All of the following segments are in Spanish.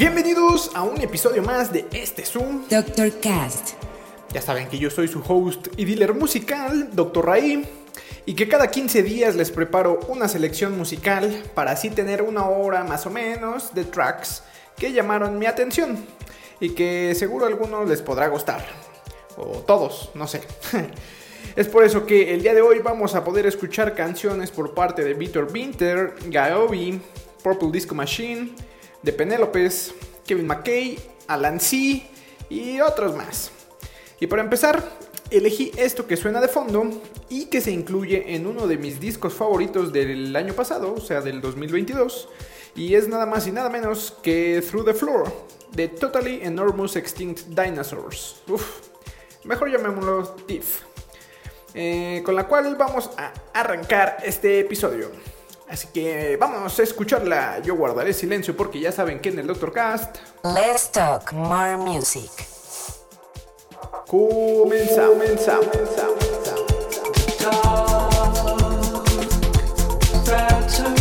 Bienvenidos a un episodio más de este Zoom. Dr. Cast. Ya saben que yo soy su host y dealer musical, Dr. Raí, y que cada 15 días les preparo una selección musical para así tener una hora más o menos de tracks que llamaron mi atención y que seguro a algunos les podrá gustar. O todos, no sé. Es por eso que el día de hoy vamos a poder escuchar canciones por parte de Vitor Winter, Gaobi, Purple Disco Machine, de Penélopes, Kevin McKay, Alan C y otros más. Y para empezar, elegí esto que suena de fondo y que se incluye en uno de mis discos favoritos del año pasado, o sea, del 2022, y es nada más y nada menos que Through the Floor, de Totally Enormous Extinct Dinosaurs. Uf, mejor llamémoslo TIFF. Eh, con la cual vamos a arrancar este episodio. Así que vamos a escucharla. Yo guardaré silencio porque ya saben que en el Doctor Cast Let's talk more music. comenzamos. comenzamos.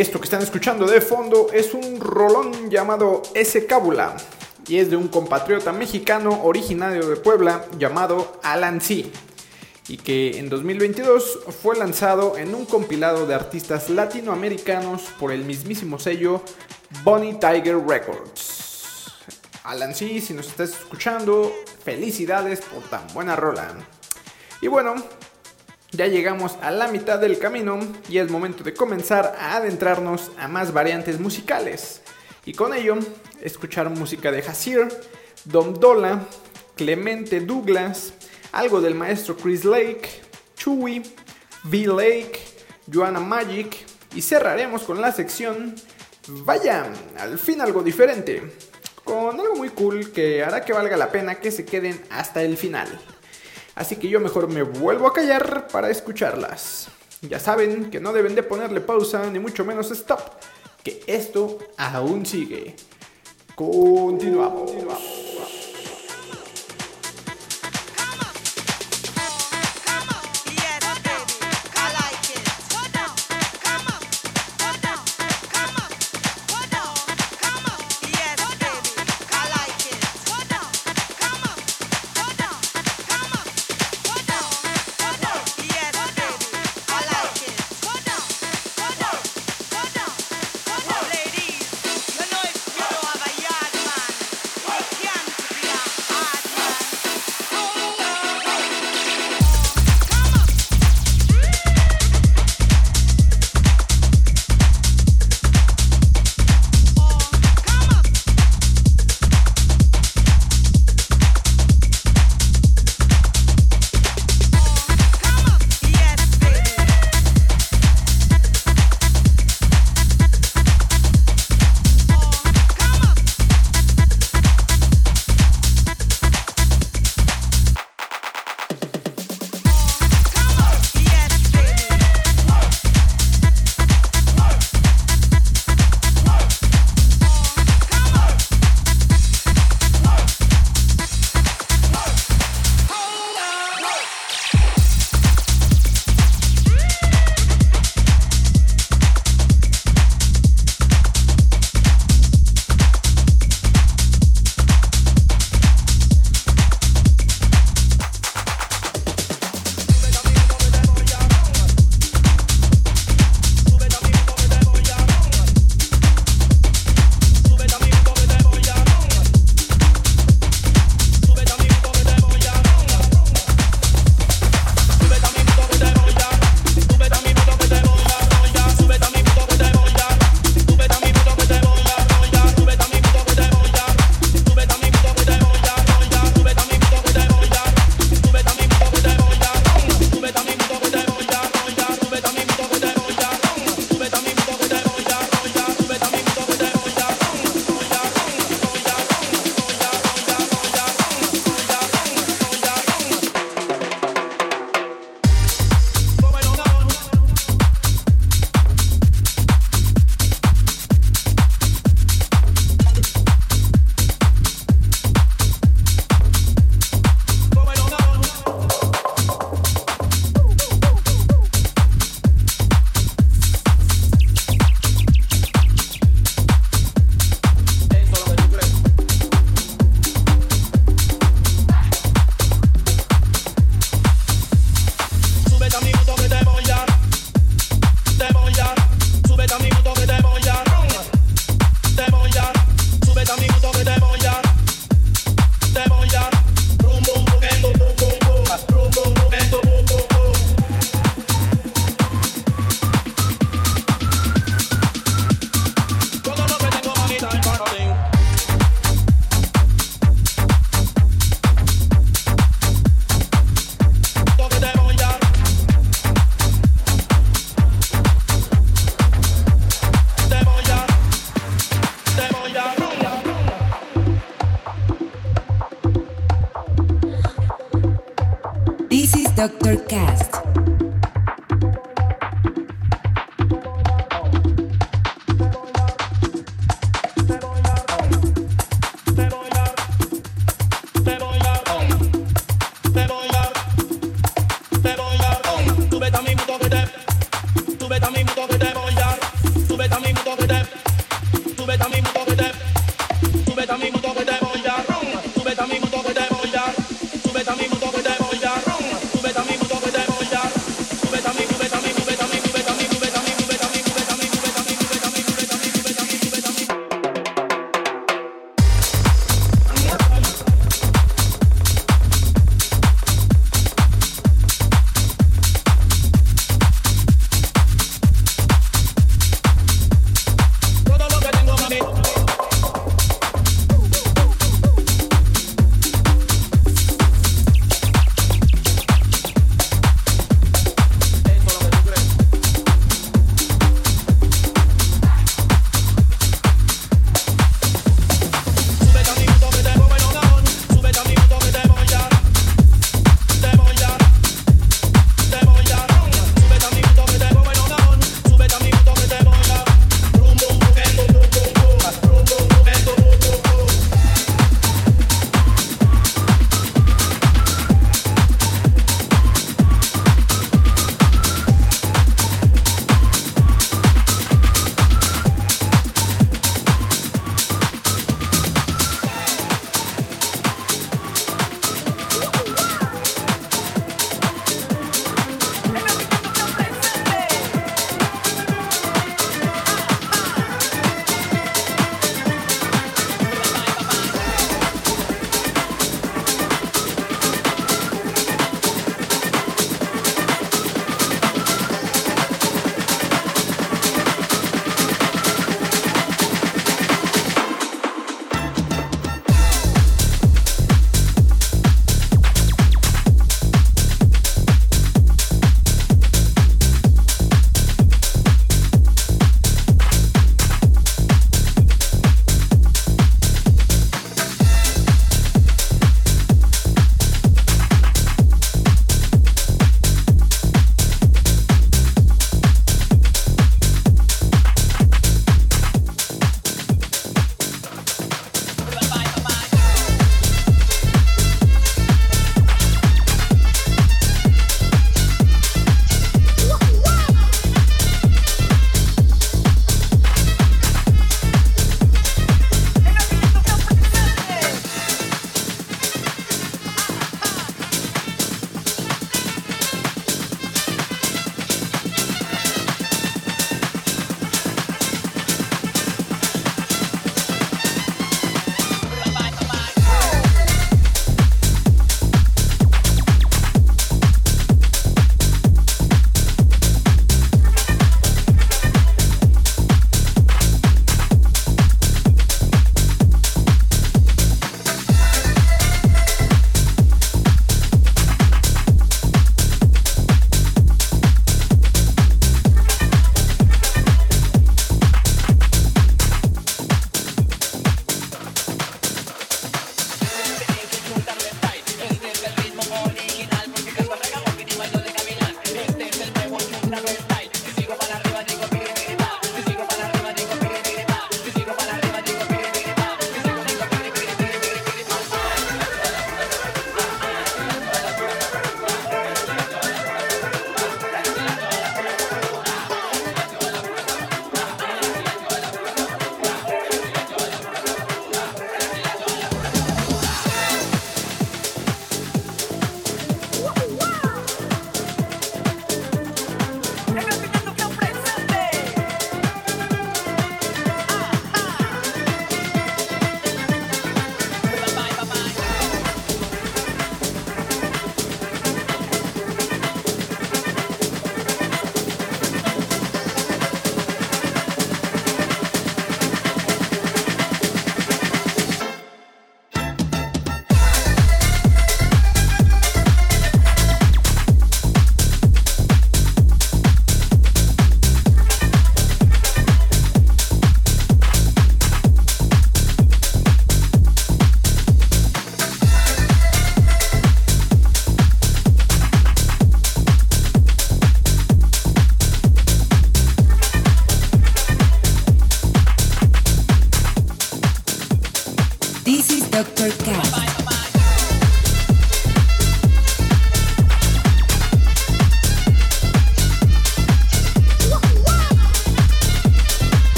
Esto que están escuchando de fondo es un rolón llamado S. Cábula y es de un compatriota mexicano originario de Puebla llamado Alan C. Y que en 2022 fue lanzado en un compilado de artistas latinoamericanos por el mismísimo sello Bonnie Tiger Records. Alan C, si nos estás escuchando, felicidades por tan buena rola. Y bueno, ya llegamos a la mitad del camino y es momento de comenzar a adentrarnos a más variantes musicales. Y con ello, escuchar música de Hasir, Dom Dola, Clemente Douglas, algo del maestro Chris Lake, Chewy, V. Lake, Joanna Magic y cerraremos con la sección Vaya, al fin algo diferente, con algo muy cool que hará que valga la pena que se queden hasta el final. Así que yo mejor me vuelvo a callar para escucharlas. Ya saben que no deben de ponerle pausa ni mucho menos stop, que esto aún sigue. Continuamos. Yes,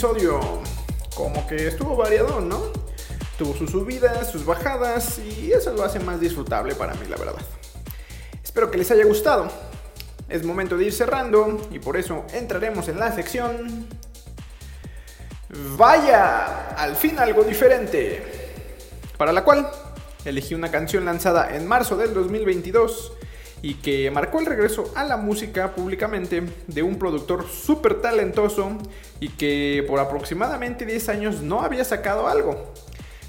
episodio. Como que estuvo variado, ¿no? Tuvo sus subidas, sus bajadas y eso lo hace más disfrutable para mí, la verdad. Espero que les haya gustado. Es momento de ir cerrando y por eso entraremos en la sección... Vaya, al fin algo diferente. Para la cual elegí una canción lanzada en marzo del 2022 y que marcó el regreso a la música públicamente de un productor súper talentoso y que por aproximadamente 10 años no había sacado algo.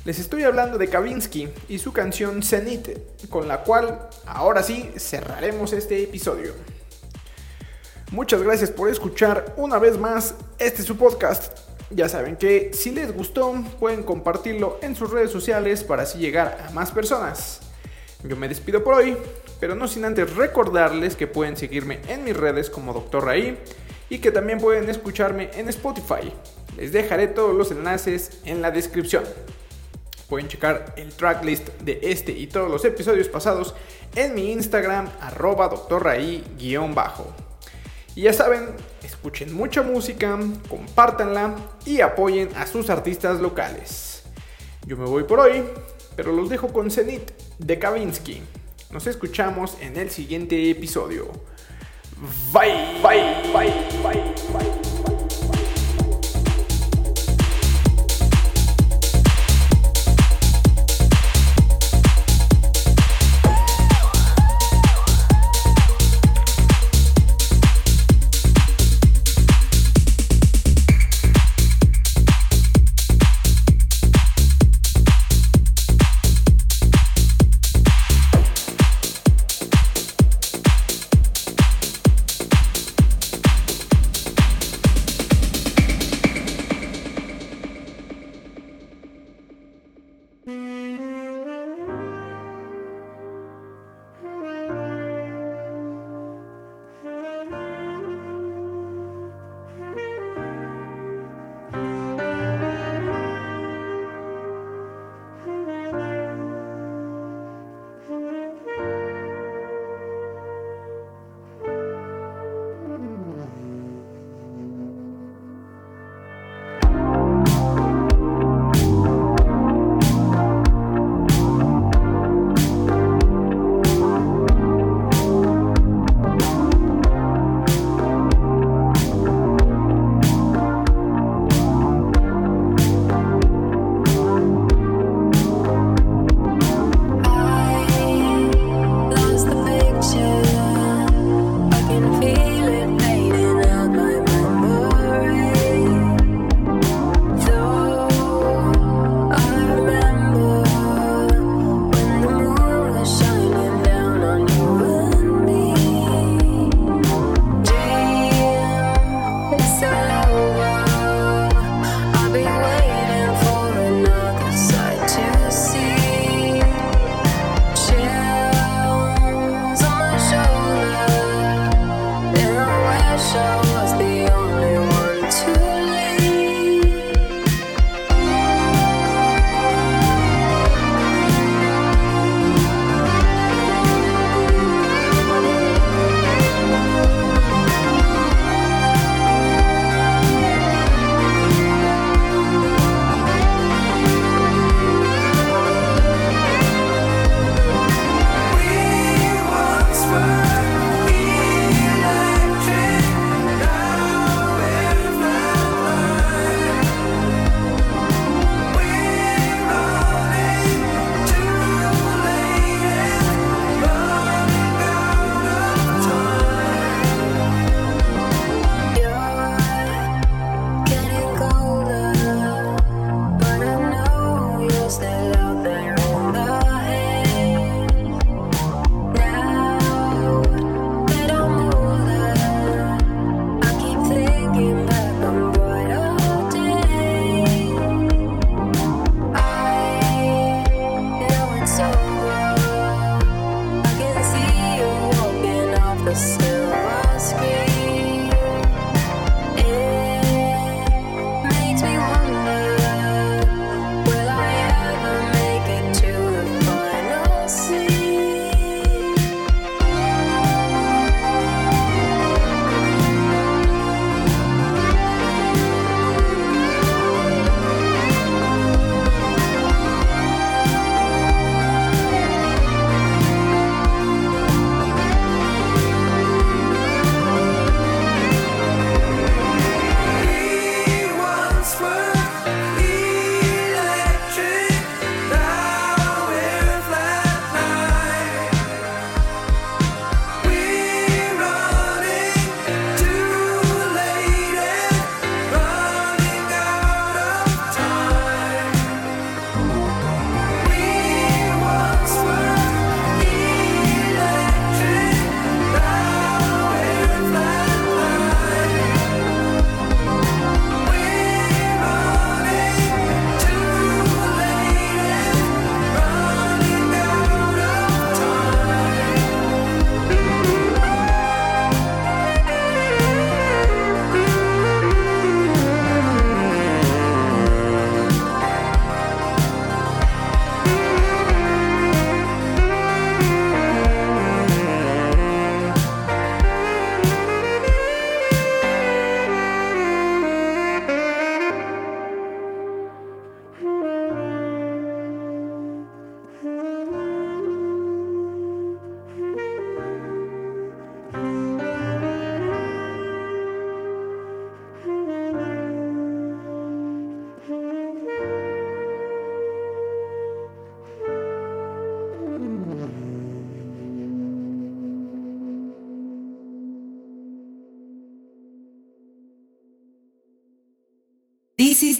Les estoy hablando de Kavinsky y su canción Zenith, con la cual ahora sí cerraremos este episodio. Muchas gracias por escuchar una vez más este su podcast. Ya saben que si les gustó pueden compartirlo en sus redes sociales para así llegar a más personas. Yo me despido por hoy, pero no sin antes recordarles que pueden seguirme en mis redes como Dr. Raí y que también pueden escucharme en Spotify. Les dejaré todos los enlaces en la descripción. Pueden checar el tracklist de este y todos los episodios pasados en mi Instagram arroba bajo Y ya saben, escuchen mucha música, compártanla y apoyen a sus artistas locales. Yo me voy por hoy, pero los dejo con Zenith de Kavinsky. Nos escuchamos en el siguiente episodio. Bye, bye, bye, bye, bye.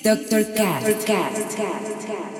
This is Dr. Cast.